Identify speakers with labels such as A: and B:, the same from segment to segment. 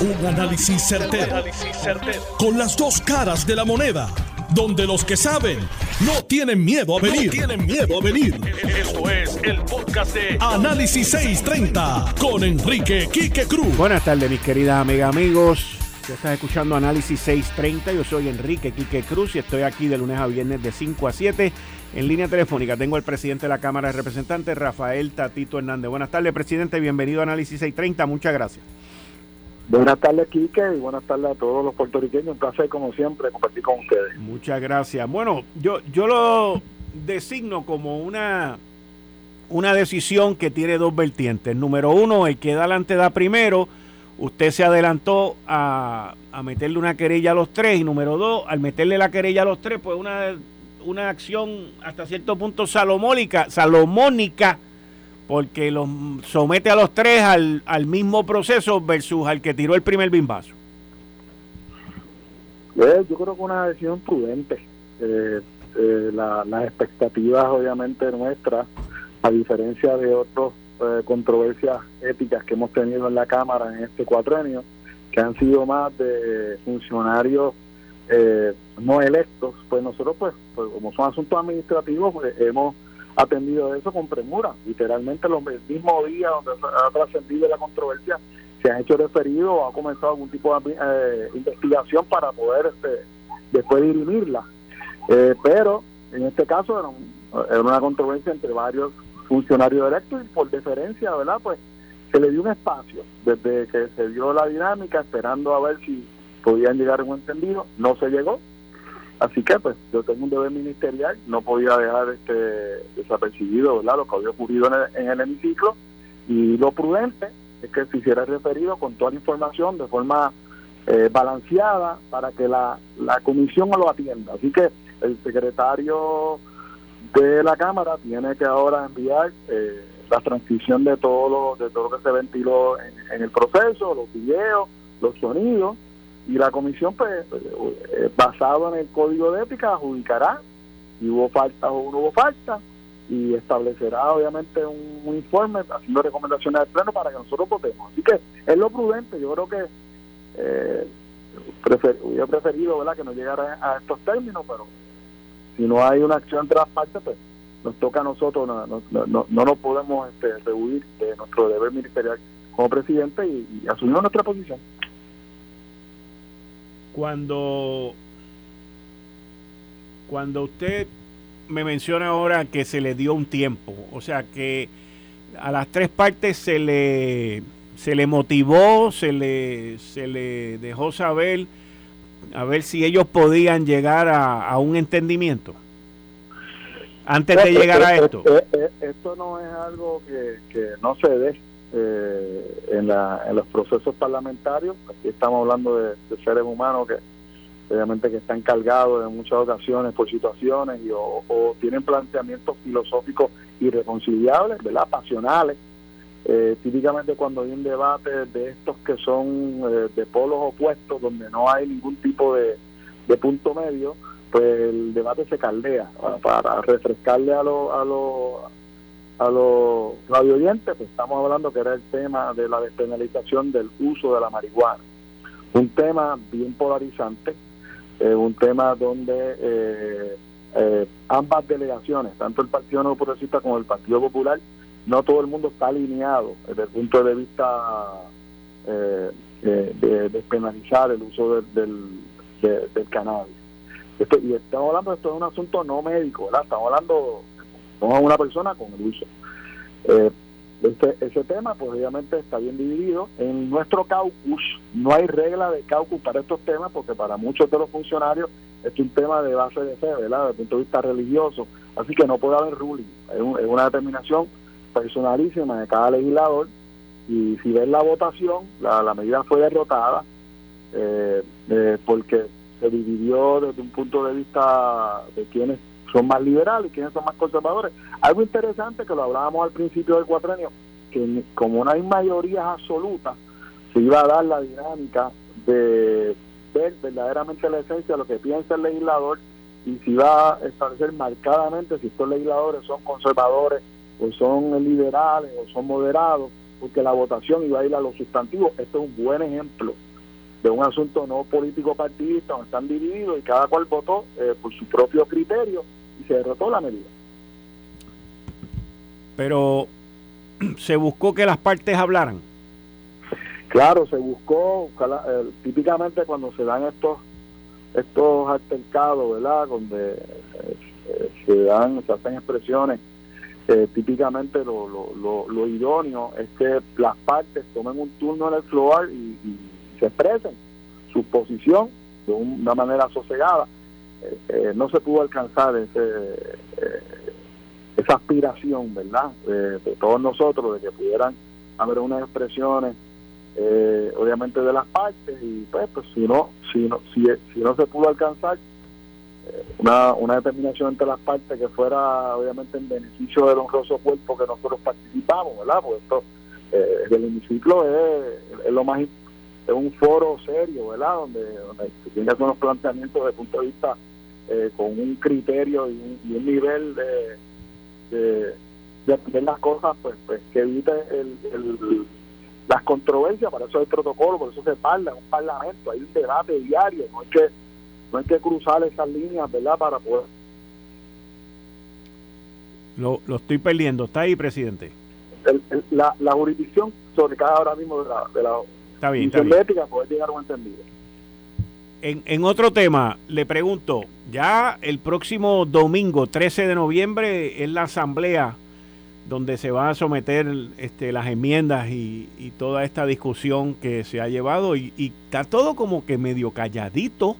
A: Un análisis certero, Con las dos caras de la moneda. Donde los que saben no tienen miedo a venir. tienen miedo a venir. Esto es el podcast de Análisis 630 con Enrique Quique Cruz.
B: Buenas tardes, mis queridas amigas, amigos. Usted está escuchando Análisis 630. Yo soy Enrique Quique Cruz y estoy aquí de lunes a viernes de 5 a 7 en línea telefónica. Tengo al presidente de la Cámara de Representantes, Rafael Tatito Hernández. Buenas tardes, presidente. Bienvenido a Análisis 630. Muchas gracias.
C: Buenas tardes, Quique, y buenas tardes a todos los puertorriqueños. Un placer, como siempre, compartir con ustedes.
B: Muchas gracias. Bueno, yo, yo lo designo como una, una decisión que tiene dos vertientes. Número uno, el que da adelante da primero. Usted se adelantó a, a meterle una querella a los tres. Y número dos, al meterle la querella a los tres, pues una, una acción hasta cierto punto salomónica, salomónica porque los somete a los tres al, al mismo proceso versus al que tiró el primer bimbazo?
C: Eh, yo creo que una decisión prudente. Eh, eh, las expectativas, obviamente, nuestras, a diferencia de otras controversias éticas que hemos tenido en la Cámara en este cuatrenio, que han sido más de funcionarios no electos, pues nosotros, pues, pues como son asuntos administrativos, pues, hemos atendido eso con premura. Literalmente, el mismo día donde ha trascendido la controversia, se han hecho referidos o ha comenzado algún tipo de eh, investigación para poder este, después dirimirla. Eh, pero en este caso era, una controversia entre varios funcionarios electos y por deferencia, ¿verdad? Pues se le dio un espacio desde que se dio la dinámica, esperando a ver si podían llegar a un entendido. No se llegó, Así que pues yo tengo un deber ministerial, no podía dejar este desapercibido ¿verdad? lo que había ocurrido en el, hemiciclo y lo prudente es que se hiciera referido con toda la información de forma eh, balanceada para que la, la comisión lo atienda. Así que el secretario de la Cámara tiene que ahora enviar eh, la transcripción de todo lo, de todo lo que se ventiló en el proceso, los videos, los sonidos, y la comisión, pues, eh, basado en el código de ética, adjudicará si hubo falta o no hubo falta y establecerá obviamente un, informe haciendo recomendaciones al pleno para que nosotros votemos. Así que es lo prudente, yo creo que eh, hubiera preferido ¿verdad? que no llegara a estos términos, pero si no hay una acción entre las partes, pues nos toca a nosotros, no, no, no, nos podemos este, rehuir de nuestro deber ministerial como presidente y, y asumir nuestra posición
B: cuando, cuando usted me menciona ahora que se le dio un tiempo, o sea que a las tres partes se le, se le motivó, se le, se le dejó saber a ver si ellos podían llegar a, un entendimiento antes de llegar a esto.
C: Esto no es algo que, que no se dé eh, en, la, en los procesos parlamentarios. Aquí estamos hablando de, seres humanos que obviamente que están cargados en muchas ocasiones por situaciones y, o, tienen planteamientos filosóficos irreconciliables, ¿verdad? pasionales. Eh, típicamente cuando hay un debate de estos que son eh, de polos opuestos, donde no hay ningún tipo de, de punto medio, pues el debate se caldea para, refrescarle a los a los a los radio oyentes, pues estamos hablando que era el tema de la despenalización del uso de la marihuana. Un tema bien polarizante, eh, un tema donde eh, eh, ambas delegaciones, tanto el Partido No Progresista como el Partido Popular, no todo el mundo está alineado desde el punto de vista de despenalizar el uso del, del, cannabis. y estamos hablando esto es un asunto no médico. Estamos hablando a una persona con el uso. Eh, este, ese tema, pues obviamente está bien dividido. En nuestro caucus no hay regla de caucus para estos temas, porque para muchos de los funcionarios es un tema de base de fe, ¿verdad? Desde el punto de vista religioso. Así que no puede haber ruling. Es, una determinación personalísima de cada legislador. Y si ves la votación, la, medida fue derrotada eh, eh, porque se dividió desde un punto de vista de quienes son más liberales quienes son más conservadores. Algo interesante que lo hablábamos al principio del cuatrenio, que como no hay mayorías absolutas, se iba a dar la dinámica de ver verdaderamente la esencia de lo que piensa el legislador y si va a establecer marcadamente si estos legisladores son conservadores o son liberales o son moderados, porque la votación iba a ir a los sustantivos. Esto es un buen ejemplo de un asunto no político partidista, donde están divididos y cada cual votó eh, por su propio criterio y se derrotó la medida.
B: Pero se buscó que las partes hablaran.
C: Claro, se buscó, eh, típicamente cuando se dan estos estos altercados, ¿verdad? Donde eh, se dan, se hacen expresiones, típicamente lo, lo, lo, idóneo es que las partes tomen un turno en el floor y se expresen su posición de una manera sosegada. Eh, eh, no se pudo alcanzar ese, eh, esa aspiración, ¿verdad?, de, todos nosotros, de que pudieran haber unas expresiones, obviamente, de las partes, y pues, pues si no, si no, si, si no se pudo alcanzar una, una determinación entre las partes que fuera, obviamente, en beneficio del honroso cuerpo que nosotros participamos, ¿verdad?, porque esto, el hemiciclo es, es lo más importante es un foro serio, ¿verdad? Donde, donde se tiene unos planteamientos el punto de vista eh, con un criterio y un, nivel de, de, de, las cosas, pues, pues que evite el, las controversias, para eso hay protocolo, por eso se parla, es un parlamento, hay un debate diario, no hay que, no hay que cruzar esas líneas, ¿verdad? Para poder...
B: Lo, lo estoy perdiendo, ¿está ahí, presidente?
C: la, la jurisdicción sobre cada ahora mismo de la, de la
B: Está bien, está
C: bien. llegar a un entendido.
B: En, en otro tema, le pregunto, ya el próximo domingo, 13 de noviembre, es la asamblea donde se van a someter este, las enmiendas y, y, toda esta discusión que se ha llevado y, y, está todo como que medio calladito.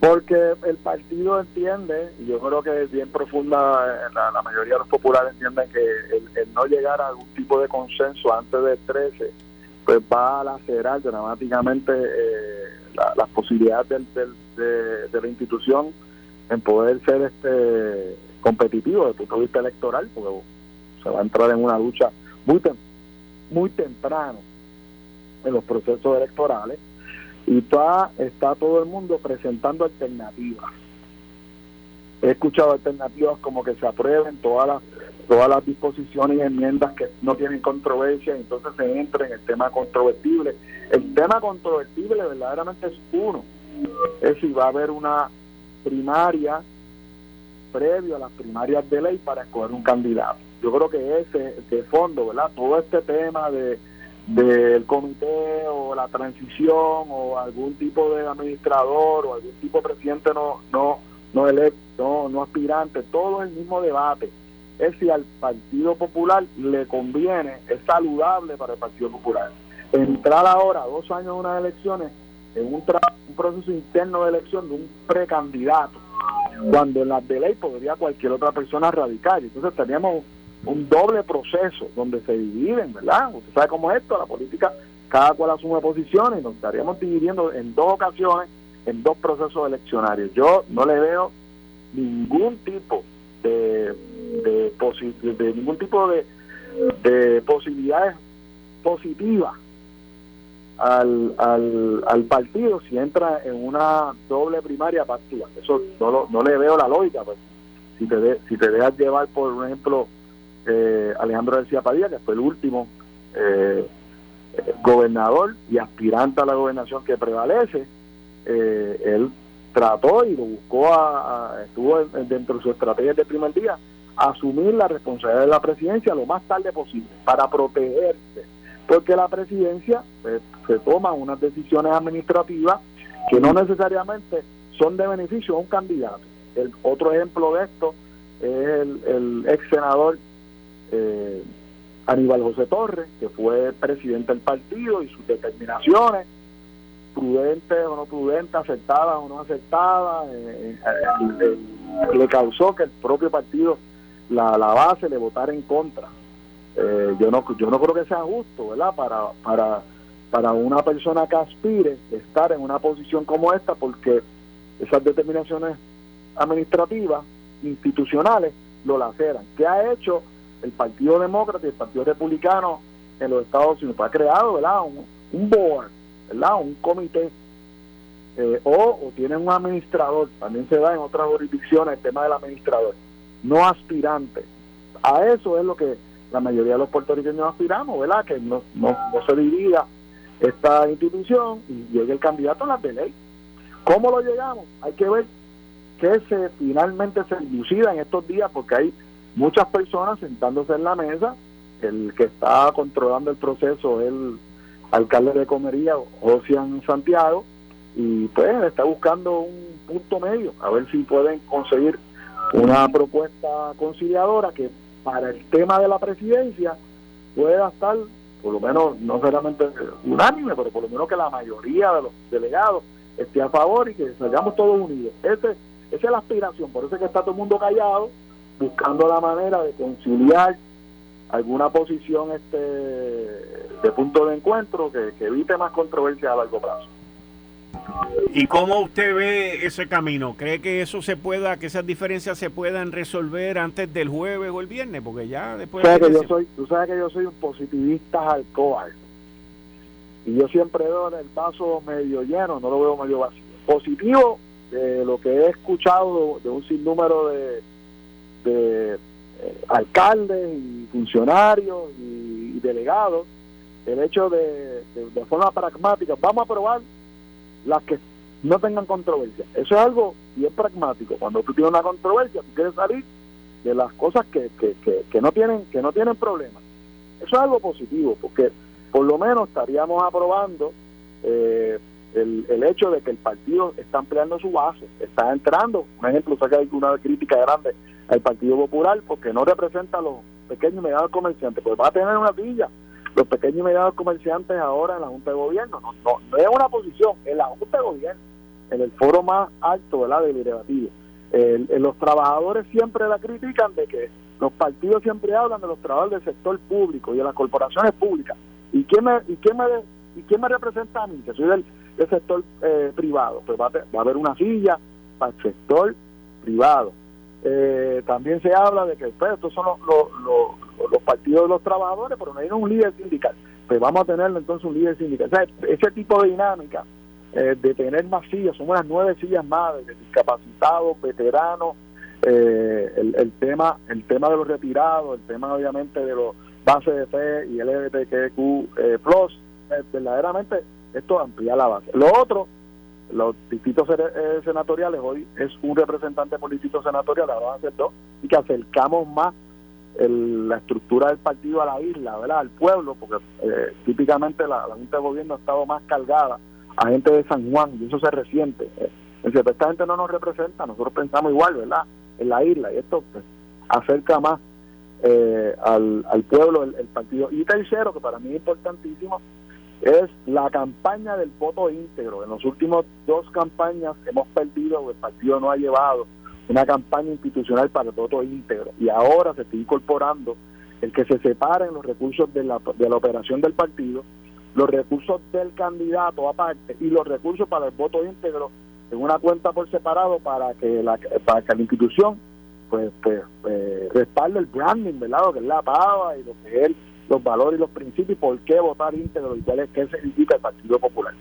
C: Porque el partido entiende, y yo creo que es bien profunda, eh, la, la mayoría de los populares entienden que el, el, no llegar a algún tipo de consenso antes del 13 pues va a lacerar dramáticamente eh, las posibilidades de, la institución en poder ser este competitivo desde el punto de vista electoral, porque se va a entrar en una lucha muy, muy temprano en los procesos electorales y está, está todo el mundo presentando alternativas. He escuchado alternativas como que se aprueben todas las todas las disposiciones y enmiendas que no tienen controversia, entonces se entra en el tema controvertible. El tema controvertible verdaderamente es uno, es si va a haber una primaria previo a las primarias de ley para escoger un candidato. Yo creo que ese, de fondo, ¿verdad? Todo este tema de del comité o la transición o algún tipo de administrador o algún tipo de presidente no no no electo, no, no aspirante, todo el mismo debate es si al Partido Popular le conviene, es saludable para el Partido Popular. Entrar ahora, dos años de unas elecciones, en un, un proceso interno de elección de un precandidato, cuando en las de ley podría cualquier otra persona radical. Entonces teníamos un doble proceso donde se dividen, ¿verdad? Usted sabe cómo es esto, la política, cada cual asume posiciones nos estaríamos dividiendo en dos ocasiones en dos procesos eleccionarios. Yo no le veo ningún tipo de de, de ningún tipo de, de posibilidades positivas al, al, al, partido si entra en una doble primaria partida. Eso no, no le veo la lógica. Pues. Si te, si te dejas llevar, por ejemplo, eh, Alejandro García Padilla, que fue el último eh, gobernador y aspirante a la gobernación que prevalece, eh, él trató y lo buscó, a, estuvo dentro de su estrategia de primer día asumir la responsabilidad de la presidencia lo más tarde posible para protegerse, porque la presidencia pues, se toma unas decisiones administrativas que no necesariamente son de beneficio a un candidato. El otro ejemplo de esto es el, ex senador eh, Aníbal José Torres, que fue presidente del partido y sus determinaciones, prudentes o no prudentes, aceptadas o no aceptadas, eh, eh, le causó que el propio partido la, la base de votar en contra. Eh, yo no yo no creo que sea justo, ¿verdad? Para, para, para una persona que aspire estar en una posición como esta, porque esas determinaciones administrativas, institucionales, lo laceran. ¿Qué ha hecho el Partido Demócrata y el Partido Republicano en los Estados Unidos? Ha creado, ¿verdad? Un, un board, ¿verdad? Un comité. Eh, o, o tienen un administrador, también se da en otras jurisdicciones el tema del administrador no aspirante. A eso es lo que la mayoría de los puertorriqueños aspiramos, ¿verdad? Que no, no, se divida esta institución y llegue el candidato a las de ley. ¿Cómo lo llegamos? Hay que ver que se finalmente se dilucida en estos días porque hay muchas personas sentándose en la mesa. El que está controlando el proceso es el alcalde de Comería, Ocean Santiago, y pues está buscando un punto medio, a ver si pueden conseguir una propuesta conciliadora que para el tema de la presidencia pueda estar, por lo menos, no solamente unánime, pero por lo menos que la mayoría de los delegados esté a favor y que salgamos todos unidos. Ese, esa es la aspiración, por eso es que está todo el mundo callado, buscando la manera de conciliar alguna posición este de punto de encuentro que, que evite más controversia a largo plazo.
B: ¿Y cómo usted ve ese camino? ¿Cree que eso se pueda, que esas diferencias se puedan resolver antes del jueves o el viernes? Porque ya después...
C: que yo soy, tú sabes que yo soy un positivista alcohol. Y yo siempre veo el vaso medio lleno, no lo veo medio vacío. Positivo, de lo que he escuchado de un sinnúmero de, de eh, alcaldes y funcionarios y, delegados, el hecho de, de forma pragmática, vamos a aprobar las que no tengan controversia. Eso es algo bien pragmático. Cuando tú tienes una controversia, tú quieres salir de las cosas que, que, que, no tienen que no tienen problemas. Eso es algo positivo, porque por lo menos estaríamos aprobando eh, el, el hecho de que el partido está ampliando su base, está entrando. Un ejemplo, o que hay una crítica grande al Partido Popular porque no representa a los pequeños y medianos comerciantes, pues va a tener una silla los pequeños y medianos comerciantes ahora en la Junta de Gobierno. No, no, es una posición, en la Junta de Gobierno, en el foro más alto ¿verdad? del debatido. los trabajadores siempre la critican de que los partidos siempre hablan de los trabajadores del sector público y de las corporaciones públicas. ¿Y quién me, y quién me, y quién me representa a mí, que soy del, sector eh, privado? Pues va a, va a haber una silla para el sector privado. Eh, también se habla de que pues, estos son los, los, partidos de los trabajadores, pero no hay un líder sindical. Pues vamos a tener entonces un líder sindical. ese tipo de dinámica eh, de tener más sillas, son unas nueve sillas más de discapacitados, veteranos, eh, el, tema el tema de los retirados, el tema obviamente de los bases de fe y LGBTQ plus, verdaderamente esto amplía la base. Lo otro los distritos eh, senatoriales, hoy es un representante distrito senatorial, ahora van a ser dos, y que acercamos más la estructura del partido a la isla, ¿verdad? al pueblo, porque eh, típicamente la, Junta de Gobierno ha estado más cargada a gente de San Juan, y eso se resiente. Eh. esta gente no nos representa, nosotros pensamos igual, ¿verdad? En la isla, y esto pues, acerca más eh, al, pueblo el, el partido. Y tercero, que para mí es importantísimo, es la campaña del voto íntegro. En los últimos dos campañas hemos perdido, el partido no ha llevado una campaña institucional para voto íntegro y ahora se está incorporando el que se separen los recursos de la, de la operación del partido, los recursos del candidato aparte y los recursos para el voto íntegro en una cuenta por separado para que la, para que la institución pues, pues, pues respalde el branding, ¿verdad? Lo que es la pava y lo que es los valores y los principios y por qué votar íntegro y cuál es qué significa el Partido Popular.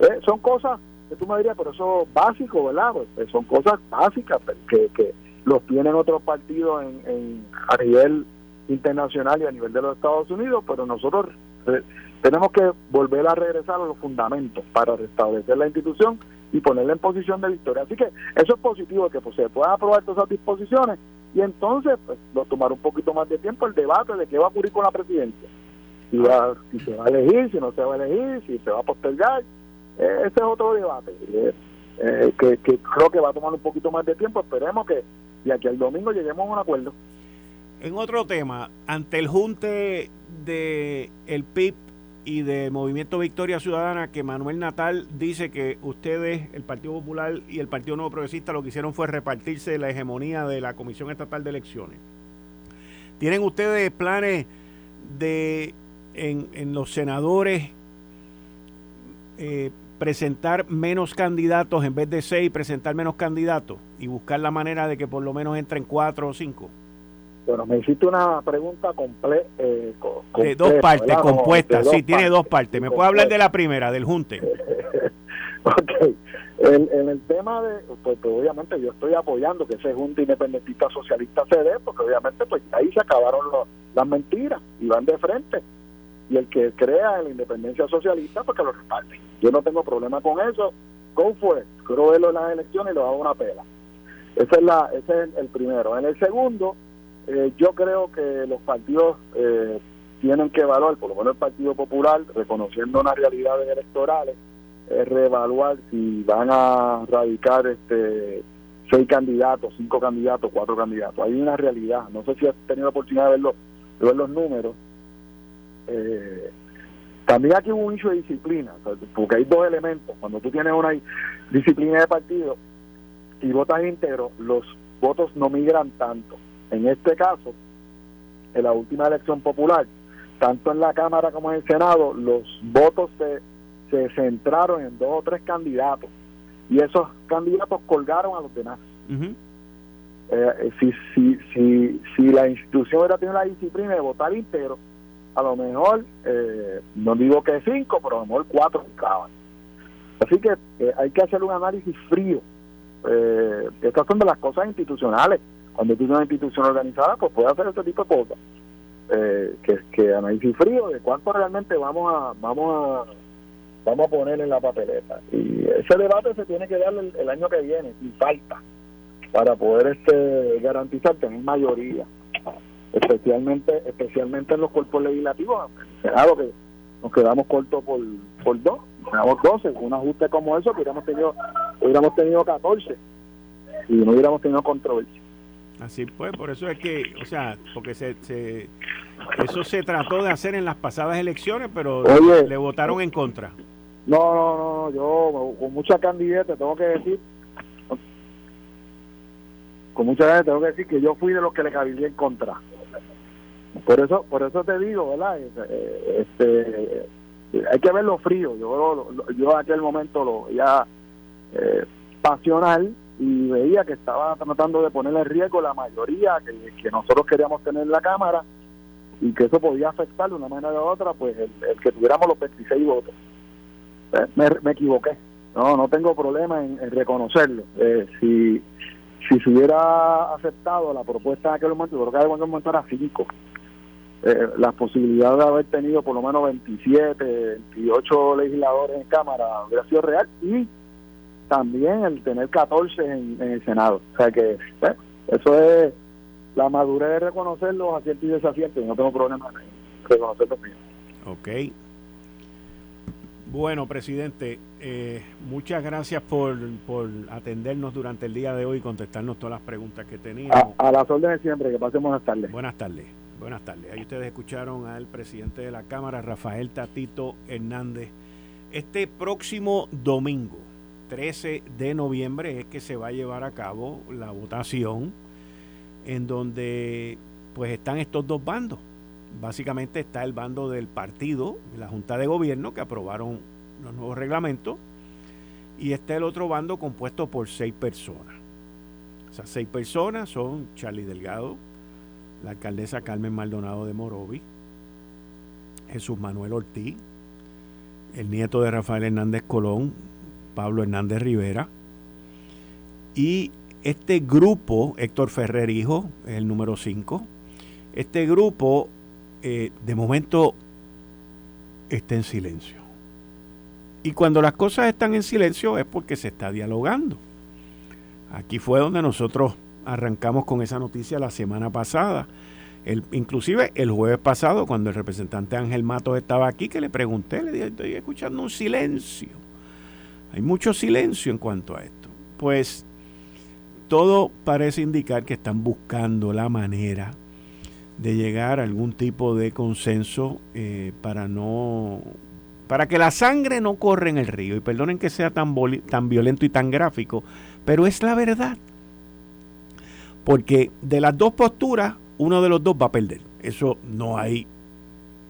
C: Eh, son cosas que tú me dirías, pero eso es básico, ¿verdad? Pues, eh, son cosas básicas que, que los tienen otros partidos en, a nivel internacional y a nivel de los Estados Unidos, pero nosotros eh, tenemos que volver a regresar a los fundamentos para restablecer la institución y ponerla en posición de victoria. Así que eso es positivo, que pues, se puedan aprobar todas esas disposiciones y entonces pues, va a tomar un poquito más de tiempo el debate de qué va a ocurrir con la presidencia. Si, va, si se va a elegir, si no se va a elegir, si se va a postergar. Eh, ese es otro debate eh, eh, que, creo que va a tomar un poquito más de tiempo. Esperemos que de aquí al domingo lleguemos a un acuerdo.
B: En otro tema, ante el junte de el PIB y de Movimiento Victoria Ciudadana que Manuel Natal dice que ustedes, el Partido Popular y el Partido Nuevo Progresista, lo que hicieron fue repartirse la hegemonía de la Comisión Estatal de Elecciones. ¿Tienen ustedes planes de en, los senadores eh, presentar menos candidatos en vez de seis, presentar menos candidatos y buscar la manera de que por lo menos entren cuatro o cinco?
C: Bueno, me hiciste una pregunta comple eh,
B: de dos partes, compuesta. Sí, tiene dos partes. ¿Me puede hablar de la primera, del junte?
C: ok. En, el tema de, pues, pues, obviamente yo estoy apoyando que ese junte independentista socialista se dé, porque obviamente pues ahí se acabaron las mentiras y van de frente. Y el que crea la independencia socialista, pues que lo respalde. Yo no tengo problema con eso. ¿Cómo fue? Verlo en las elecciones y lo hago una pela. Ese es, la, ese es el primero. En el segundo, eh, yo creo que los partidos eh, tienen que evaluar, por lo menos el Partido Popular, reconociendo unas realidades electorales, es reevaluar si van a radicar este seis candidatos, cinco candidatos, cuatro candidatos. Hay una realidad. No sé si has tenido la oportunidad de, verlo, de ver los números. Eh, también aquí hubo un hecho de disciplina, porque hay dos elementos. Cuando tú tienes una disciplina de partido y votas íntegro, los votos no migran tanto. En este caso, en la última elección popular, tanto en la Cámara como en el Senado, los votos se, se centraron en dos o tres candidatos y esos candidatos colgaron a los demás. Eh, si, si, si, si la institución hubiera tenido la disciplina de votar íntegro, a lo mejor, eh, no digo que cinco, pero a lo mejor cuatro ficaban. Así que eh, hay que hacer un análisis frío. estas son de las cosas institucionales. Cuando tú una institución organizada, pues puede hacer este tipo de cosas. que, que análisis frío de cuánto realmente vamos a vamos a vamos a poner en la papeleta. Y ese debate se tiene que dar el, año que viene, sin falta, para poder este garantizar tener mayoría, especialmente especialmente en los cuerpos legislativos. Senado que nos quedamos cortos por, por dos, quedamos 12, un ajuste como eso, hubiéramos tenido, hubiéramos tenido 14 y no hubiéramos tenido controversia.
B: Así pues, por eso es que, o sea, porque se, se eso se trató de hacer en las pasadas elecciones, pero le votaron en contra.
C: No, no, no, yo con mucha candidata tengo que decir, con mucha gente tengo que decir que yo fui de los que le cabía en contra. Por eso, por eso te digo, ¿verdad? Eh, este, hay que verlo frío. Yo, yo en aquel momento lo veía eh, pasional y veía que estaba tratando de poner en riesgo la mayoría que, nosotros queríamos tener en la Cámara y que eso podía afectar de una manera u otra, pues el, que tuviéramos los 26 votos. Eh, me, equivoqué. No, no tengo problema en, reconocerlo. Eh, si, si se hubiera aceptado la propuesta en aquel momento, yo creo que en aquel momento era 5. Eh, las posibilidades de haber tenido por lo menos 27, 28 legisladores en Cámara hubiera sido real y también el tener 14 en, el Senado. O sea que eso es la madurez de reconocer los aciertos y desaciertos. No tengo problema en reconocerlo
B: Ok. Bueno, presidente, eh, muchas gracias por, por, atendernos durante el día de hoy y contestarnos todas las preguntas que teníamos.
C: A, a las órdenes siempre, que pasen buenas tardes.
B: Buenas tardes, buenas tardes. Ahí ustedes escucharon al presidente de la Cámara, Rafael Tatito Hernández. Este próximo domingo, 13 de noviembre, es que se va a llevar a cabo la votación en donde pues están estos dos bandos básicamente está el bando del partido, la Junta de Gobierno, que aprobaron los nuevos reglamentos, y está el otro bando compuesto por seis personas. Esas seis personas son Charlie Delgado, la alcaldesa Carmen Maldonado de Morovi, Jesús Manuel Ortiz, el nieto de Rafael Hernández Colón, Pablo Hernández Rivera, y este grupo, Héctor Ferrer Hijo, el número 5, este grupo eh, de momento está en silencio. Y cuando las cosas están en silencio es porque se está dialogando. Aquí fue donde nosotros arrancamos con esa noticia la semana pasada. El, inclusive el jueves pasado, cuando el representante Ángel Matos estaba aquí, que le pregunté, le dije, estoy escuchando un silencio. Hay mucho silencio en cuanto a esto. Pues todo parece indicar que están buscando la manera de llegar a algún tipo de consenso eh, para no para que la sangre no corra en el río y perdonen que sea tan, tan violento y tan gráfico pero es la verdad porque de las dos posturas uno de los dos va a perder. Eso no hay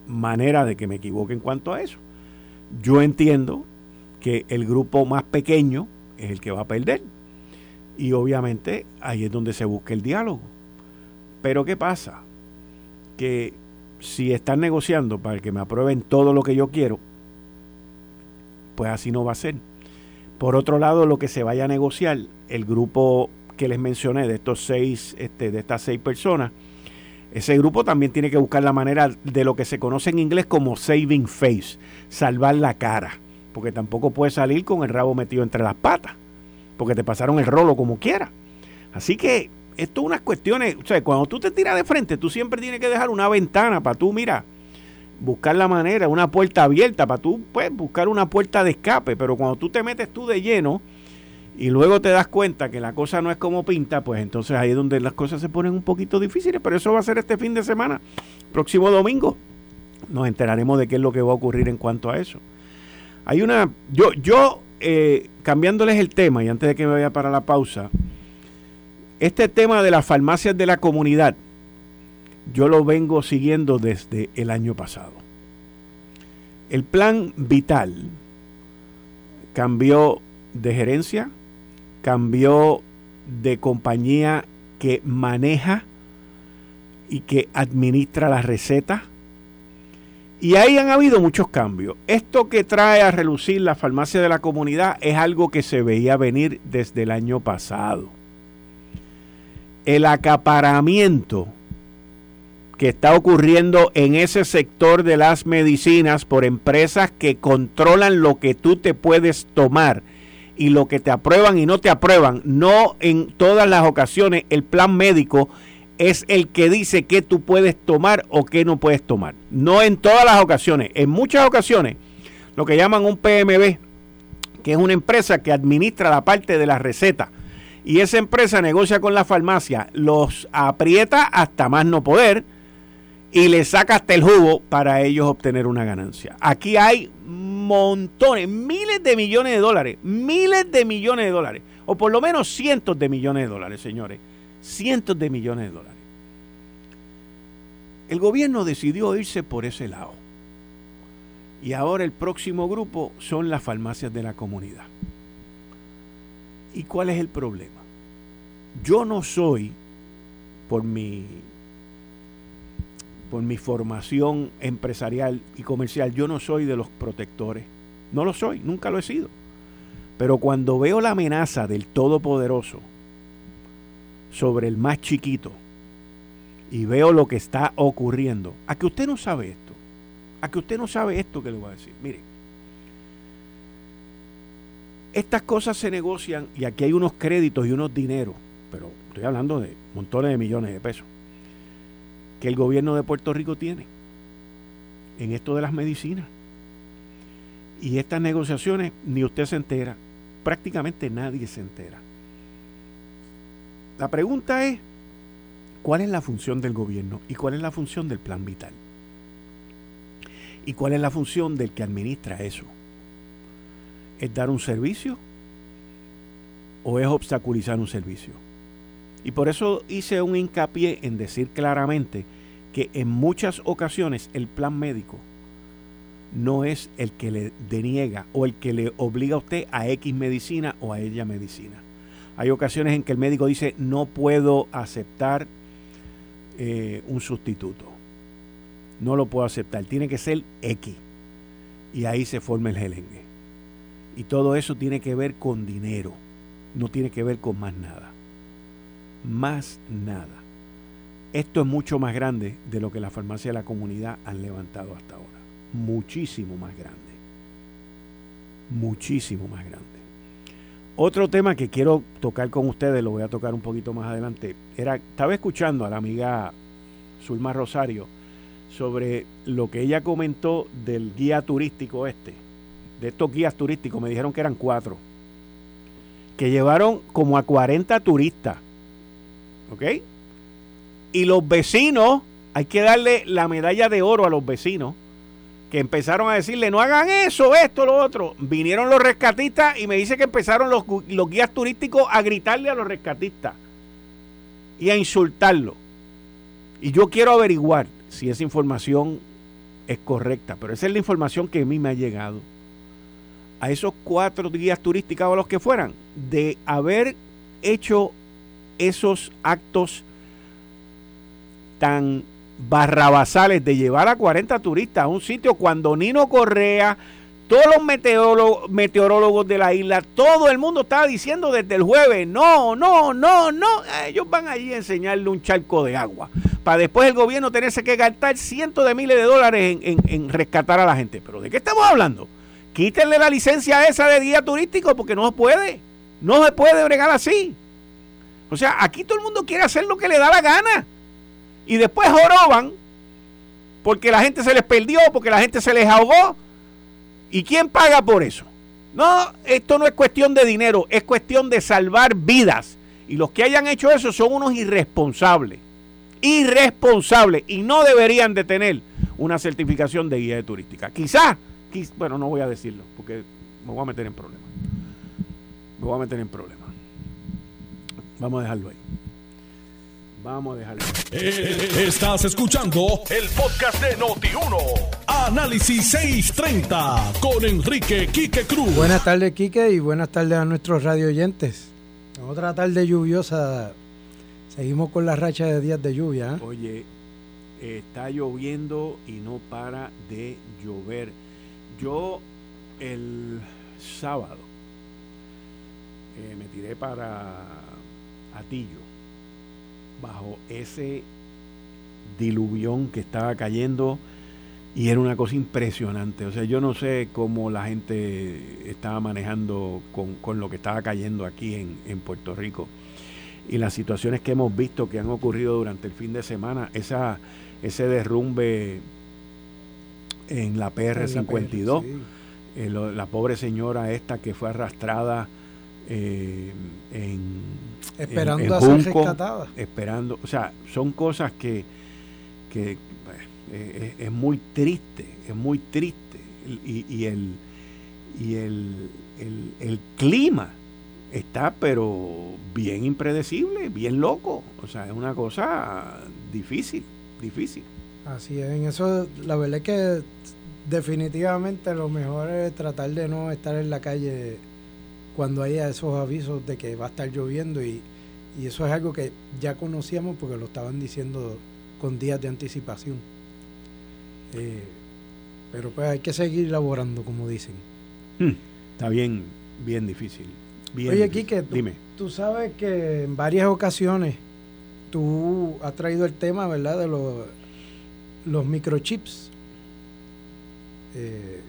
B: manera de que me equivoque en cuanto a eso. Yo entiendo que el grupo más pequeño es el que va a perder. Y obviamente ahí es donde se busca el diálogo. Pero qué pasa que si están negociando para que me aprueben todo lo que yo quiero, pues así no va a ser. Por otro lado, lo que se vaya a negociar, el grupo que les mencioné de estos seis, este, de estas seis personas, ese grupo también tiene que buscar la manera de lo que se conoce en inglés como saving face, salvar la cara, porque tampoco puede salir con el rabo metido entre las patas, porque te pasaron el rolo como quiera. Así que esto es unas cuestiones, o sea, cuando tú te tiras de frente, tú siempre tienes que dejar una ventana para tú, mira, buscar la manera, una puerta abierta, para tú, pues, buscar una puerta de escape, pero cuando tú te metes tú de lleno, y luego te das cuenta que la cosa no es como pinta, pues entonces ahí es donde las cosas se ponen un poquito difíciles. Pero eso va a ser este fin de semana, próximo domingo. Nos enteraremos de qué es lo que va a ocurrir en cuanto a eso. Hay una, yo, yo eh, cambiándoles el tema y antes de que me vaya para la pausa, este tema de las farmacias de la comunidad, yo lo vengo siguiendo desde el año pasado. El plan vital cambió de gerencia, cambió de compañía que maneja y que administra la receta. Y ahí han habido muchos cambios. Esto que trae a relucir la farmacia de la comunidad es algo que se veía venir desde el año pasado. El acaparamiento que está ocurriendo en ese sector de las medicinas por empresas que controlan lo que tú te puedes tomar y lo que te aprueban y no te aprueban, no en todas las ocasiones el plan médico es el que dice qué tú puedes tomar o qué no puedes tomar. No en todas las ocasiones. En muchas ocasiones, lo que llaman un PMB, que es una empresa que administra la parte de la receta, y esa empresa negocia con la farmacia, los aprieta hasta más no poder y le saca hasta el jugo para ellos obtener una ganancia. Aquí hay montones, miles de millones de dólares, miles de millones de dólares, o por lo menos cientos de millones de dólares, señores, cientos de millones de dólares. El gobierno decidió irse por ese lado. Y ahora el próximo grupo son las farmacias de la comunidad. ¿Y cuál es el problema? Yo no soy, por mi por mi formación empresarial y comercial, yo no soy de los protectores. No lo soy, nunca lo he sido. Pero cuando veo la amenaza del Todopoderoso sobre el más chiquito y veo lo que está ocurriendo, a que usted no sabe esto, a que usted no sabe esto que le voy a decir. Mire, estas cosas se negocian y aquí hay unos créditos y unos dineros, pero estoy hablando de montones de millones de pesos que el gobierno de Puerto Rico tiene en esto de las medicinas. Y estas negociaciones ni usted se entera, prácticamente nadie se entera. La pregunta es, ¿cuál es la función del gobierno y cuál es la función del plan vital? ¿Y cuál es la función del que administra eso? ¿Es dar un servicio o es obstaculizar un servicio? Y por eso hice un hincapié en decir claramente que en muchas ocasiones el plan médico no es el que le deniega o el que le obliga a usted a X medicina o a ella medicina. Hay ocasiones en que el médico dice no puedo aceptar eh, un sustituto. No lo puedo aceptar. Tiene que ser X. Y ahí se forma el gelengue. Y todo eso tiene que ver con dinero. No tiene que ver con más nada más nada. Esto es mucho más grande de lo que la farmacia de la comunidad han levantado hasta ahora. Muchísimo más grande. Muchísimo más grande. Otro tema que quiero tocar con ustedes, lo voy a tocar un poquito más adelante, era, estaba escuchando a la amiga Zulma Rosario sobre lo que ella comentó del guía turístico este, de estos guías turísticos, me dijeron que eran cuatro, que llevaron como a 40 turistas ¿Ok? Y los vecinos, hay que darle la medalla de oro a los vecinos que empezaron a decirle, no hagan eso, esto, lo otro. Vinieron los rescatistas y me dice que empezaron los, los guías turísticos a gritarle a los rescatistas y a insultarlo. Y yo quiero averiguar si esa información es correcta, pero esa es la información que a mí me ha llegado. A esos cuatro guías turísticos o los que fueran, de haber hecho esos actos tan barrabasales de llevar a 40 turistas a un sitio cuando Nino Correa todos los meteorólogos, meteorólogos de la isla, todo el mundo estaba diciendo desde el jueves, no, no, no, no, ellos van allí a enseñarle un charco de agua, para después el gobierno tenerse que gastar cientos de miles de dólares en, rescatar a la gente. Pero ¿de qué estamos hablando? Quítenle la licencia esa de guía turístico porque no se puede, no se puede bregar así. O sea, aquí todo el mundo quiere hacer lo que le da la gana. Y después joroban porque la gente se les perdió, porque la gente se les ahogó ¿Y quién paga por eso? No, esto no es cuestión de dinero, es cuestión de salvar vidas. Y los que hayan hecho eso son unos irresponsables. Irresponsables. Y no deberían de tener una certificación de guía turística. Quizás, bueno, no voy a decirlo, porque me voy a meter en problemas. Me voy a meter en problemas. Vamos a dejarlo ahí. Vamos a dejarlo.
A: Eh, estás escuchando el podcast de Noti1. Análisis 630 con Enrique Quique Cruz.
D: Buenas tardes, Quique, y buenas tardes a nuestros radio oyentes. Otra tarde lluviosa. Seguimos con la racha de días de lluvia.
B: ¿eh? Oye, está lloviendo y no para de llover. Yo el sábado eh, me tiré para Atillo bajo ese diluvión que estaba cayendo y era una cosa impresionante. O sea, yo no sé cómo la gente estaba manejando con, lo que estaba cayendo aquí en, Puerto Rico. Y las situaciones que hemos visto que han ocurrido durante el fin de semana, esa, ese derrumbe en la PR-52, eh, la, pobre señora esta que fue arrastrada eh, en
D: Esperando a ser rescatada.
B: Esperando, o sea, son cosas que, que es, muy triste, es muy triste. Y, y el, y el, el, clima está pero bien impredecible, bien loco. O sea, es una cosa difícil, difícil.
D: Así es, en eso la verdad es que definitivamente lo mejor es tratar de no estar en la calle cuando haya esos avisos de que va a estar lloviendo y, y eso es algo que ya conocíamos porque lo estaban diciendo con días de anticipación. Eh, pero pues hay que seguir elaborando, como dicen.
B: Hmm, está bien, bien difícil. Bien
D: Oye, Quique, tú, Dime. tú sabes que en varias ocasiones tú has traído el tema, ¿verdad?, de los, los microchips.
B: Eh,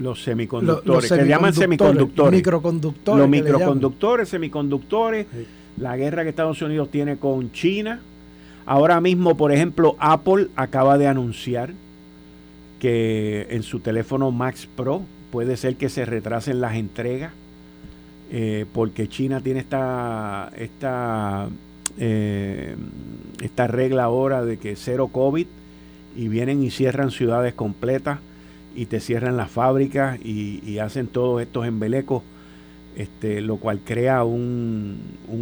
B: los semiconductores, se llaman semiconductores.
D: Microconductores.
B: Los microconductores, semiconductores la guerra que Estados Unidos tiene con China. Ahora mismo, por ejemplo, Apple acaba de anunciar que en su teléfono Max Pro puede ser que se retrasen las entregas eh, porque China tiene esta, esta, eh, esta regla ahora de que cero COVID y vienen y cierran ciudades completas y te cierran las fábricas y, y hacen todos estos embelecos este, lo cual crea un,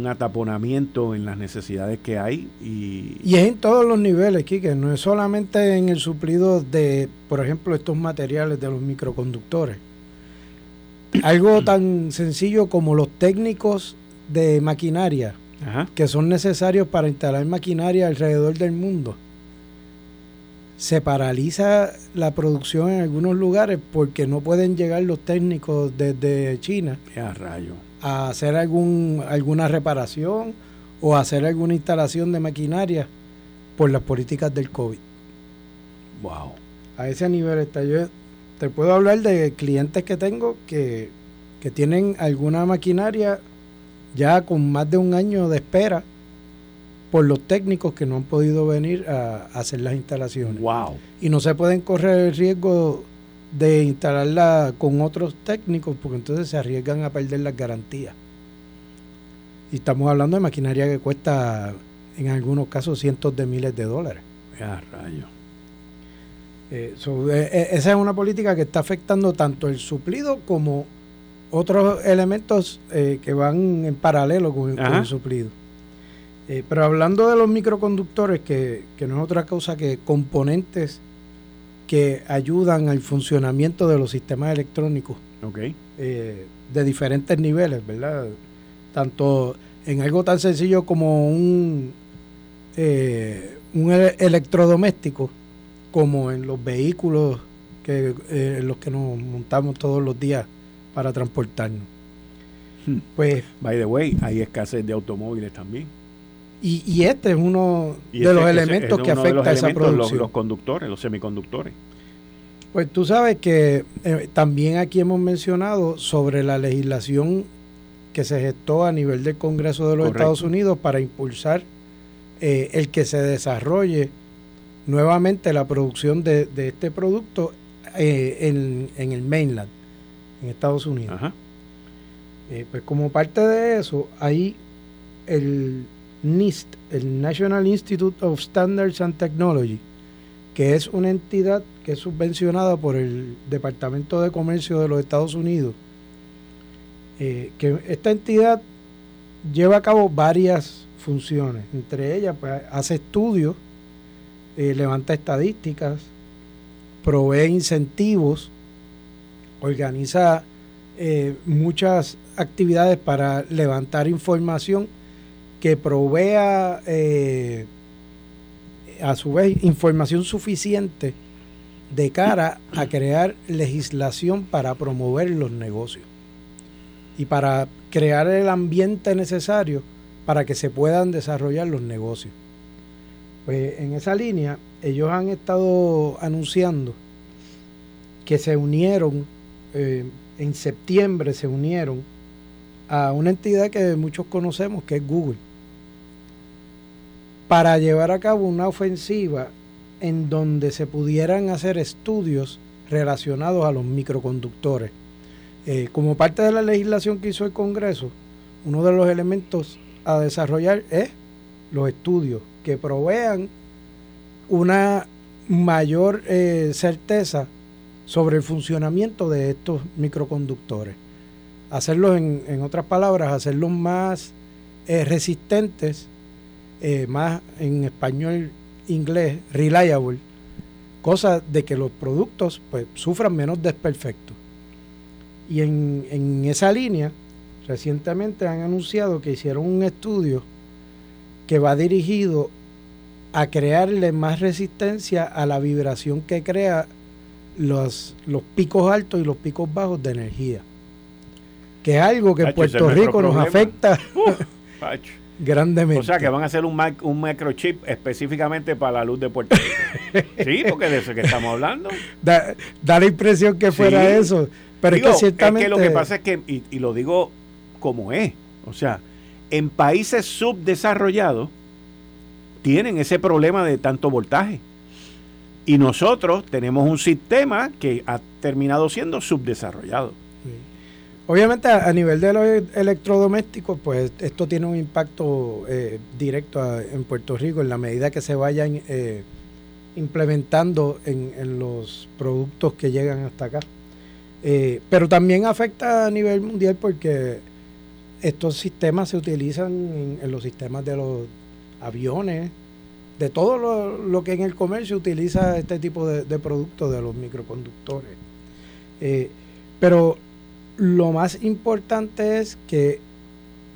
B: ataponamiento en las necesidades que hay. Y,
D: y es en todos los niveles, Kike, no es solamente en el suplido de, por ejemplo, estos materiales de los microconductores. Algo tan sencillo como los técnicos de maquinaria, que son necesarios para instalar maquinaria alrededor del mundo se paraliza la producción en algunos lugares porque no pueden llegar los técnicos desde China
B: a, rayo.
D: a hacer algún, alguna reparación o hacer alguna instalación de maquinaria por las políticas del COVID.
B: Wow.
D: A ese nivel está. Yo te puedo hablar de clientes que tengo que, que tienen alguna maquinaria ya con más de un año de espera por los técnicos que no han podido venir a, hacer las instalaciones.
B: Wow.
D: Y no se pueden correr el riesgo de instalarla con otros técnicos porque entonces se arriesgan a perder las garantías. Y estamos hablando de maquinaria que cuesta en algunos casos cientos de miles de dólares.
B: Rayo.
D: Eh, eh, eh, esa es una política que está afectando tanto el suplido como otros elementos que van en paralelo con el suplido. Eh, pero hablando de los microconductores, que, no es otra cosa que componentes que ayudan al funcionamiento de los sistemas electrónicos eh, de diferentes niveles, ¿verdad? Tanto en algo tan sencillo como un, eh, un electrodoméstico, como en los vehículos que eh, los que nos montamos todos los días para transportarnos.
B: Hmm. Pues, By the way, hay escasez de automóviles también.
D: Y, este es uno de los elementos que afecta a esa producción.
B: Los, conductores, los semiconductores.
D: Pues tú sabes que eh, también aquí hemos mencionado sobre la legislación que se gestó a nivel del Congreso de los Estados Unidos para impulsar eh, el que se desarrolle nuevamente la producción de, este producto eh, en, el mainland, en Estados Unidos. pues como parte de eso, hay el NIST, el National Institute of Standards and Technology, que es una entidad que es subvencionada por el Departamento de Comercio de los Estados Unidos, eh, que esta entidad lleva a cabo varias funciones, entre ellas pues, hace estudios, eh, levanta estadísticas, provee incentivos, organiza eh, muchas actividades para levantar información que provea eh, a su vez información suficiente de cara a crear legislación para promover los negocios y para crear el ambiente necesario para que se puedan desarrollar los negocios. Pues en esa línea ellos han estado anunciando que se unieron, eh, en septiembre se unieron a una entidad que muchos conocemos que es Google para llevar a cabo una ofensiva en donde se pudieran hacer estudios relacionados a los microconductores. Eh, como parte de la legislación que hizo el Congreso, uno de los elementos a desarrollar es los estudios que provean una mayor eh, certeza sobre el funcionamiento de estos microconductores. Hacerlos, en, otras palabras, hacerlos más eh, resistentes eh, más en español inglés, reliable, cosa de que los productos pues, sufran menos desperfectos. Y en, en esa línea, recientemente han anunciado que hicieron un estudio que va dirigido a crearle más resistencia a la vibración que crea los, los picos altos y los picos bajos de energía. Que es algo que en Puerto Rico nos afecta. Grandemente.
B: O sea, que van a hacer un, un microchip específicamente para la luz de Puerto Rico. sí, porque de eso que estamos hablando.
D: Da, la impresión que fuera eso. Pero es que ciertamente.
B: lo que pasa es que, y, y lo digo como es, o sea, en países subdesarrollados tienen ese problema de tanto voltaje. Y nosotros tenemos un sistema que ha terminado siendo subdesarrollado.
D: Obviamente a, nivel de los electrodomésticos, pues esto tiene un impacto eh, directo en Puerto Rico en la medida que se vayan eh, implementando en, los productos que llegan hasta acá. Eh, pero también afecta a nivel mundial porque estos sistemas se utilizan en, los sistemas de los aviones, de todo lo, que en el comercio utiliza este tipo de, de productos de los microconductores. pero lo más importante es que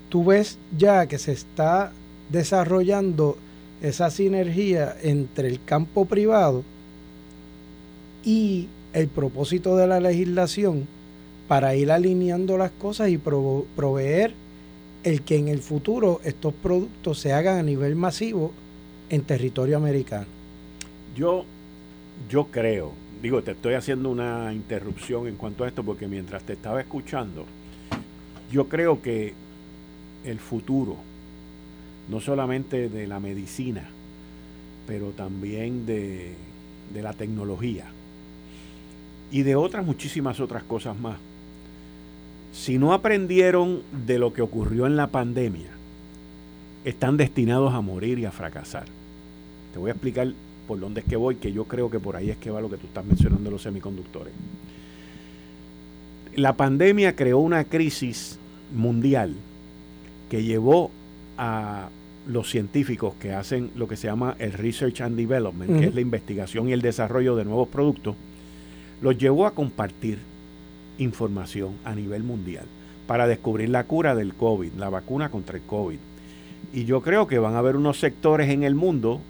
D: tú ves ya que se está desarrollando esa sinergia entre el campo privado y el propósito de la legislación para ir alineando las cosas y proveer el que en el futuro estos productos se hagan a nivel masivo en territorio americano.
B: Yo, yo creo digo, te estoy haciendo una interrupción en cuanto a esto porque mientras te estaba escuchando, yo creo que el futuro, no solamente de la medicina, pero también de, de la tecnología y de otras muchísimas otras cosas más, si no aprendieron de lo que ocurrió en la pandemia, están destinados a morir y a fracasar. Te voy a explicar por dónde es que voy, que yo creo que por ahí es que va lo que tú estás mencionando los semiconductores. La pandemia creó una crisis mundial que llevó a los científicos que hacen lo que se llama el Research and Development, que es la investigación y el desarrollo de nuevos productos, los llevó a compartir información a nivel mundial para descubrir la cura del COVID, la vacuna contra el COVID. Y yo creo que van a haber unos sectores en el mundo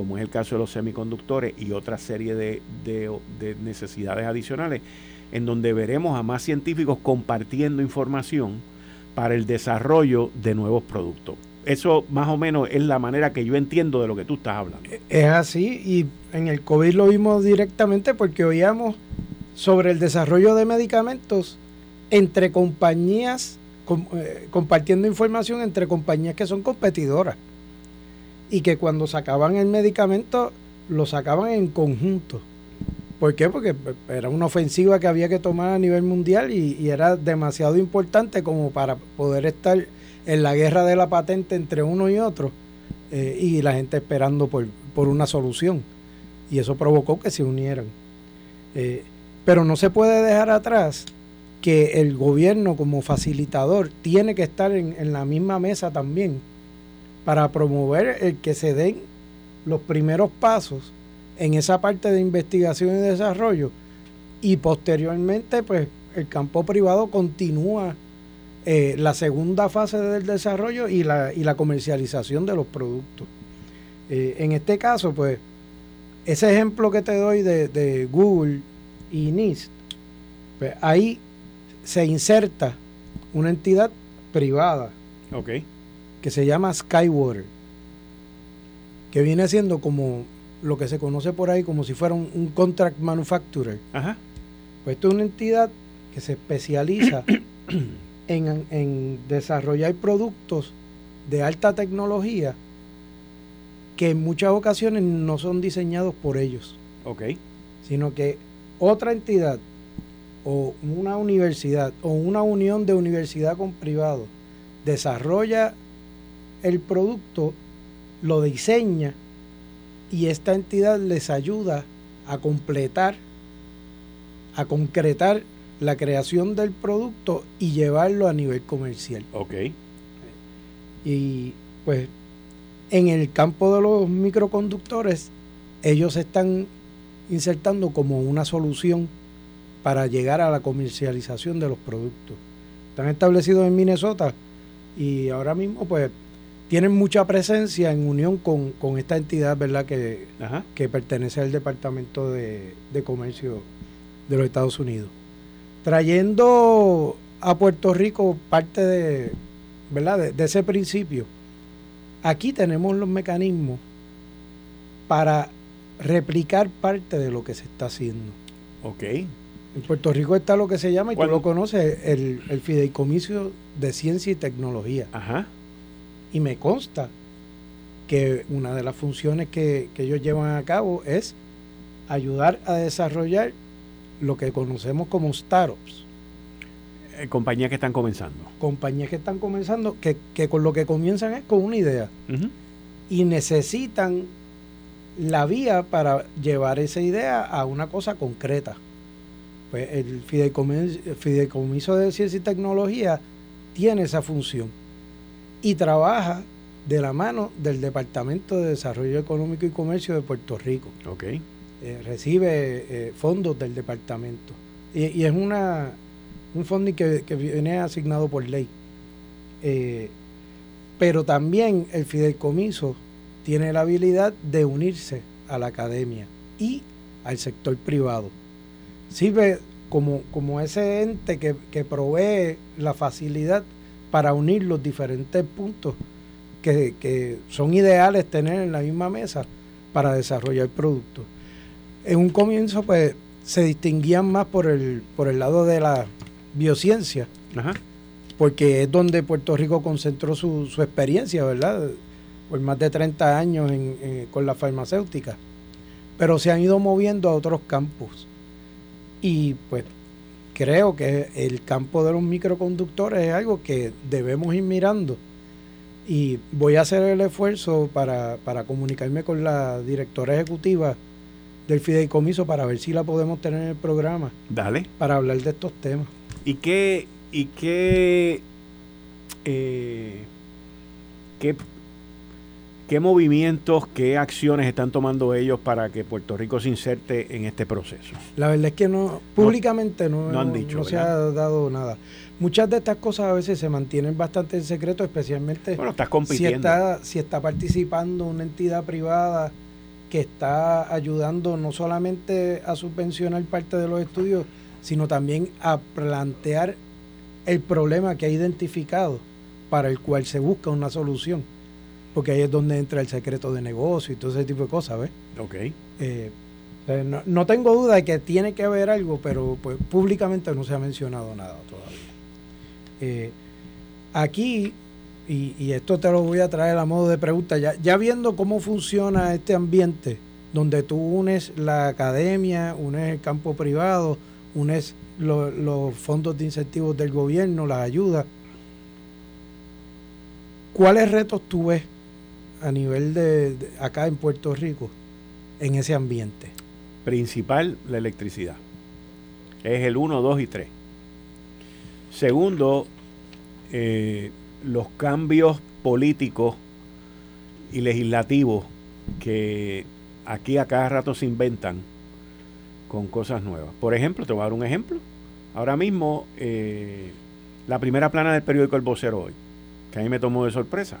B: como es el caso de los semiconductores y otra serie de, de necesidades adicionales, en donde veremos a más científicos compartiendo información para el desarrollo de nuevos productos. Eso más o menos es la manera que yo entiendo de lo que tú estás hablando.
D: Es así y en el COVID lo vimos directamente porque oíamos sobre el desarrollo de medicamentos entre compañías, eh, compartiendo información entre compañías que son competidoras y que cuando sacaban el medicamento lo sacaban en conjunto. ¿Por qué? Porque era una ofensiva que había que tomar a nivel mundial y, era demasiado importante como para poder estar en la guerra de la patente entre uno y otro eh, y la gente esperando por, una solución. Y eso provocó que se unieran. Eh, pero no se puede dejar atrás que el gobierno como facilitador tiene que estar en, en la misma mesa también para promover el que se den los primeros pasos en esa parte de investigación y desarrollo. Y posteriormente pues el campo privado continúa eh, la segunda fase del desarrollo y la, y la comercialización de los productos. Eh, en este caso pues ese ejemplo que te doy de, Google y NIST, pues ahí se inserta una entidad privada que se llama Skywater, que viene siendo como lo que se conoce por ahí como si fuera un, contract manufacturer. Ajá. Pues esto es una entidad que se especializa en, desarrollar productos de alta tecnología que en muchas ocasiones no son diseñados por ellos.
B: Ok.
D: Sino que otra entidad o una universidad o una unión de universidad con privado desarrolla el producto, lo diseña y esta entidad les ayuda a completar, a concretar la creación del producto y llevarlo a nivel comercial.
B: Ok.
D: Y pues en el campo de los microconductores, ellos están insertando como una solución para llegar a la comercialización de los productos. Están establecidos en Minnesota y ahora mismo pues tienen mucha presencia en unión con, esta entidad, ¿verdad?, que, que pertenece al Departamento de, Comercio de los Estados Unidos. Trayendo a Puerto Rico parte de, ¿verdad?, de, ese principio. Aquí tenemos los mecanismos para replicar parte de lo que se está haciendo.
B: Ok.
D: En Puerto Rico está lo que se llama, y tú lo conoces, el, el Fideicomiso de Ciencia y Tecnología.
B: Ajá
D: y me consta que una de las funciones que, ellos llevan a cabo es ayudar a desarrollar lo que conocemos como startups.
B: Eh, compañías que están comenzando.
D: Compañías que están comenzando, que, con lo que comienzan es con una idea. Y necesitan la vía para llevar esa idea a una cosa concreta. Pues el fideicomiso de ciencia y tecnología tiene esa función y trabaja de la mano del Departamento de Desarrollo Económico y Comercio de Puerto Rico.
B: Ok.
D: Eh, recibe eh, fondos del departamento. Y, es una un fondo que, viene asignado por ley. Eh, pero también el fideicomiso tiene la habilidad de unirse a la academia y al sector privado. Sirve como, como ese ente que, que provee la facilidad para unir los diferentes puntos que, son ideales tener en la misma mesa para desarrollar productos. En un comienzo, pues, se distinguían más por el, por el lado de la biociencia, porque es donde Puerto Rico concentró su, experiencia, ¿verdad? Por más de 30 años con la farmacéutica. Pero se han ido moviendo a otros campos. Y pues creo que el campo de los microconductores es algo que debemos ir mirando y voy a hacer el esfuerzo para, comunicarme con la directora ejecutiva del fideicomiso para ver si la podemos tener en el programa.
B: Dale.
D: Para hablar de estos temas.
B: ¿Y qué, y qué, eh, qué ¿Qué movimientos, qué acciones están tomando ellos para que Puerto Rico se inserte en este proceso?
D: La verdad es que no, públicamente no, han dicho, no se ha dado nada. Muchas de estas cosas a veces se mantienen bastante en secreto, especialmente
B: bueno, estás compitiendo.
D: Si, está, si está participando una entidad privada que está ayudando no solamente a subvencionar parte de los estudios, sino también a plantear el problema que ha identificado para el cual se busca una solución. Porque ahí es donde entra el secreto de negocio y todo ese tipo de cosas, ¿ves?
B: Ok.
D: Eh, no, tengo duda de que tiene que haber algo, pero pues públicamente no se ha mencionado nada todavía. Eh, aquí, y, esto te lo voy a traer a modo de pregunta, ya, ya viendo cómo funciona este ambiente, donde tú unes la academia, unes el campo privado, unes los fondos de incentivos del gobierno, las ayudas, ¿cuáles retos tú ves a nivel de acá en Puerto Rico en ese ambiente?
B: Principal, la electricidad. Es el 1, 2 y 3. Segundo, eh, los cambios políticos y legislativos que aquí a cada rato se inventan con cosas nuevas. Por ejemplo, te voy a dar un ejemplo. Ahora mismo, eh, la primera plana del periódico El Vocero hoy, que a mí me tomó de sorpresa,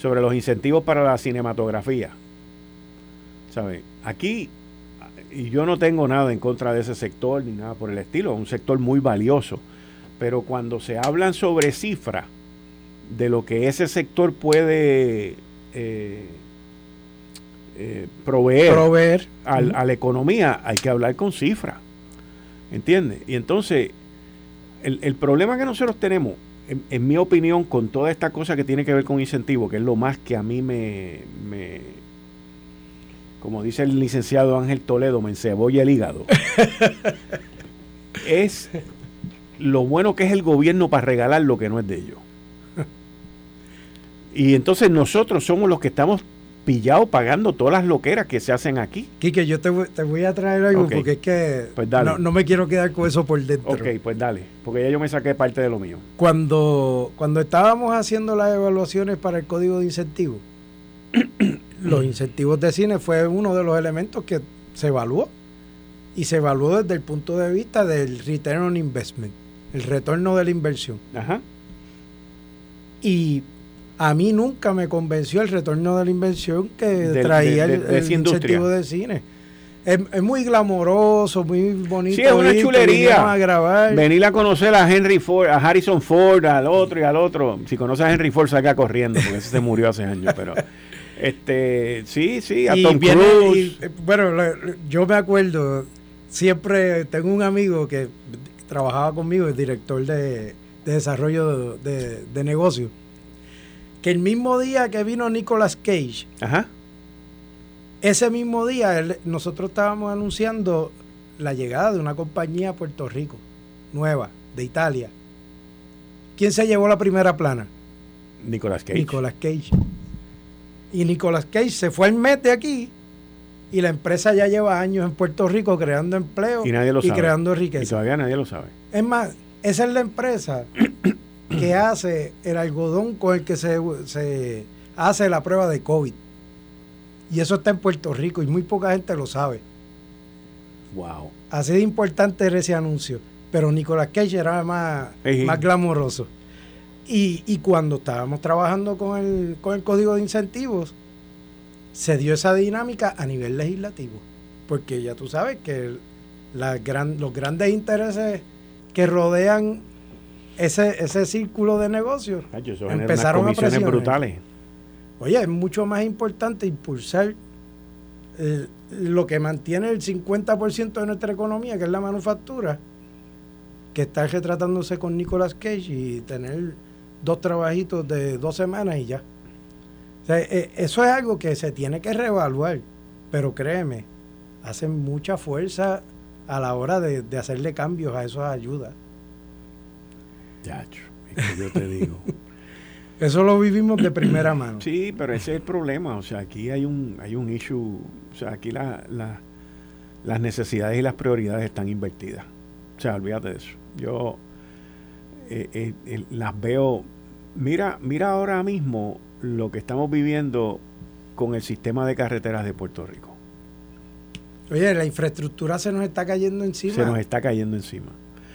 B: sobre los incentivos para la cinematografía. ¿Sabe? Aquí y yo no tengo nada en contra de ese sector ni nada por el estilo, es un sector muy valioso, pero cuando se hablan sobre cifras de lo que ese sector puede eh, eh, proveer, a la economía, hay que hablar con cifras, ¿entiendes? Y entonces, el, problema que nosotros tenemos, en, mi opinión, con toda esta cosa que tiene que ver con incentivos, que es lo más que a mí me como dice el licenciado Ángel Toledo, me encebolla el hígado, es lo bueno que es el gobierno para regalar lo que no es de ellos. Y entonces nosotros somos los que estamos pillados pagando todas las loqueras que se hacen aquí.
D: Quique, yo te, voy a traer algo porque es que pues no, me quiero quedar con eso por dentro.
B: Ok, pues dale, porque ya yo me saqué parte de lo mío.
D: Cuando, cuando estábamos haciendo las evaluaciones para el código de incentivos, los incentivos de cine fue uno de los elementos que se evaluó. Y se evaluó desde el punto de vista del return on investment, el retorno de la inversión. Ajá. Y a mí nunca me convenció el retorno de la inversión que traía el, incentivo de cine. Es, muy glamoroso, muy bonito.
B: Sí, es una chulería. A grabar. Venir a conocer a Henry Ford, a Harrison Ford, al otro y al otro. Si conoces a Henry Ford, salga corriendo, porque ese se murió hace años, pero Este, sí, sí, a Tom Cruise.
D: Eh, bueno, yo me acuerdo, siempre tengo un amigo que trabajaba conmigo, el director de, desarrollo de, de negocios, que el mismo día que vino Nicolas Cage, ese mismo día nosotros estábamos anunciando la llegada de una compañía a Puerto Rico, nueva, de Italia. ¿Quién se llevó la primera plana?
B: Nicolas Cage.
D: Nicolas Cage. Y Nicolas Cage se fue al mete aquí y la empresa ya lleva años en Puerto Rico creando empleo
B: y, nadie lo
D: creando riqueza. Y
B: todavía nadie lo sabe.
D: Es más, esa es la empresa que hace el algodón con el que se, se hace la prueba de COVID. Y eso está en Puerto Rico y muy poca gente lo sabe.
B: Wow.
D: Así de importante era ese anuncio. Pero Nicolas Cage era más, más glamoroso. Y, cuando estábamos trabajando con el, con el código de incentivos, se dio esa dinámica a nivel legislativo. Porque ya tú sabes que los grandes intereses que rodean ese, ese círculo de negocios empezaron a presionar. brutales. Oye, es mucho más importante impulsar eh, lo que mantiene el 50% de nuestra economía, que es la manufactura, que estar retratándose con Nicolas Cage y tener dos trabajitos de dos semanas y ya. Eh, eso es algo que se tiene que reevaluar, pero créeme, hacen mucha fuerza a la hora de, hacerle cambios a esas ayudas.
B: Ya, es que yo te digo.
D: Eso lo vivimos de primera mano.
B: Sí, pero ese es el problema. O sea, aquí hay un, hay un issue. O sea, aquí la, las necesidades y las prioridades están invertidas. O sea, olvídate de eso. Yo eh, eh, las veo. Mira, mira ahora mismo lo que estamos viviendo con el sistema de carreteras de Puerto Rico.
D: Oye, la infraestructura se nos está cayendo encima.
B: Se nos está cayendo encima.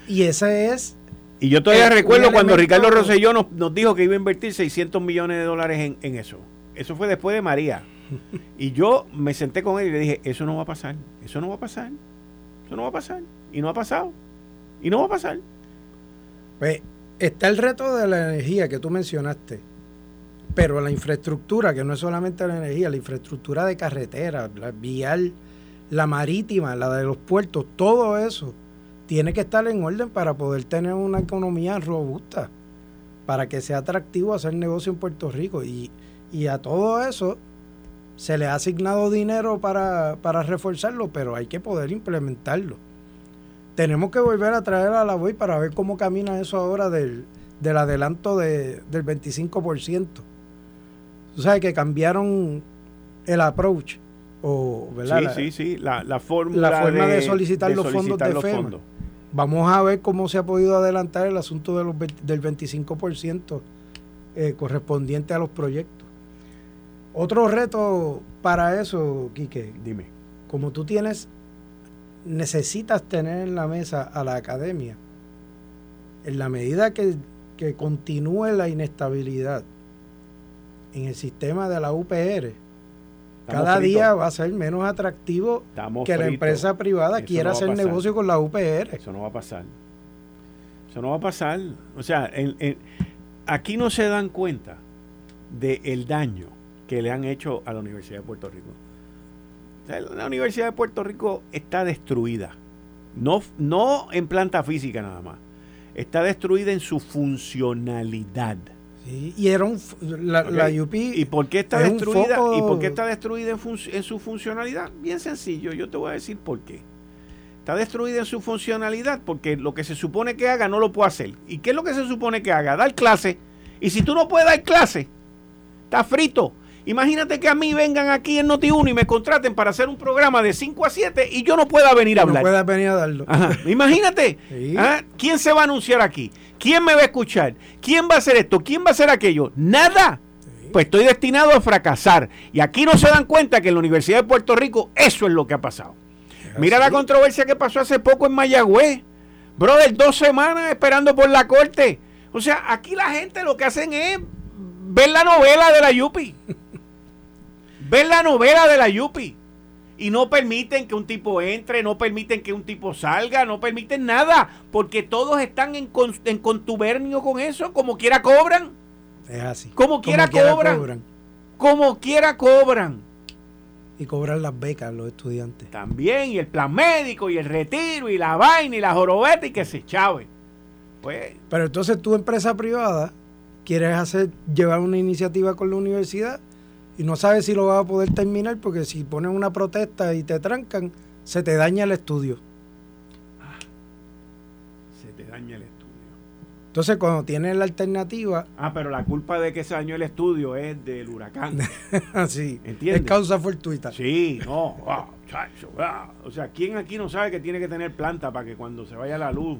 D: Y ese es.
B: Y yo todavía recuerdo cuando Ricardo Rosselló nos, nos, dijo que iba a invertir 600 millones de dólares en, en, eso. Eso fue después de María. Y yo me senté con él y le dije, eso no va a pasar, eso no va a pasar, eso no va a pasar. Y no ha pasado. Y no va a pasar.
D: Pues está el reto de la energía que tú mencionaste, pero la infraestructura, que no es solamente la energía, la infraestructura de carretera, la vial, la marítima, la de los puertos, todo eso tiene que estar en orden para poder tener una economía robusta, para que sea atractivo hacer negocio en Puerto Rico. Y, y a todo eso se le ha asignado dinero para, para reforzarlo, pero hay que poder implementarlo tenemos que volver a traer a la BOI para ver cómo camina eso ahora del, adelanto de, del 25%. Tú sabes que cambiaron el approach, o, ¿verdad?
B: Sí, sí, sí, la, la forma,
D: la forma de, solicitar los fondos de FEMA. Vamos a ver cómo se ha podido adelantar el asunto de los, del 25% eh, correspondiente a los proyectos. Otro reto para eso, Quique.
B: Dime.
D: Como tú tienes necesitas tener en la mesa a la academia, en la medida que, continúe la inestabilidad en el sistema de la UPR, cada día va a ser menos atractivo que la empresa privada quiera hacer negocio con la UPR.
B: Eso no va a pasar. Eso no va a pasar. O sea, aquí no se dan cuenta del daño que le han hecho a la Universidad de Puerto Rico la Universidad de Puerto Rico está destruida. No, no en planta física nada más. Está destruida en su funcionalidad.
D: Y era un, la, UP.
B: ¿Y por qué está destruida? ¿Y por qué está destruida en, en su funcionalidad? Bien sencillo, yo te voy a decir por qué. Está destruida en su funcionalidad porque lo que se supone que haga no lo puede hacer. ¿Y qué es lo que se supone que haga? Dar clase. Y si tú no puedes dar clase, está frito. Imagínate que a mí vengan aquí en Noti1 y me contraten para hacer un programa de 5 a 7 y yo no pueda venir a hablar.
D: No pueda venir a darlo.
B: Imagínate. ¿ah? ¿Quién se va a anunciar aquí? ¿Quién me va a escuchar? ¿Quién va a hacer esto? ¿Quién va a hacer aquello? Nada. Pues estoy destinado a fracasar. Y aquí no se dan cuenta que en la Universidad de Puerto Rico eso es lo que ha pasado. Mira la controversia que pasó hace poco en Mayagüez. Brother, dos semanas esperando por la corte. O sea, aquí la gente lo que hacen es ver la novela de la Yupi. Ven la novela de la Yupi y no permiten que un tipo entre, no permiten que un tipo salga, no permiten nada, porque todos están en, contubernio con eso, como quiera cobran.
D: Es así.
B: Como quiera, cobran. Como quiera cobran.
D: Y cobran las becas los estudiantes.
B: También, y el plan médico, y el retiro, y la vaina, y la jorobeta, y que se chave. Pues,
D: Pero entonces tu empresa privada quieres hacer, llevar una iniciativa con la universidad y no sabes si lo vas a poder terminar porque si ponen una protesta y te trancan, se te daña el estudio.
B: Ah, se te daña el estudio.
D: Entonces, cuando tienes la alternativa.
B: Ah, pero la culpa de que se dañó el estudio es del huracán.
D: sí. ¿Entiendes? Es causa fortuita.
B: Sí, no. chacho, O sea, ¿quién aquí no sabe que tiene que tener planta para que cuando se vaya la luz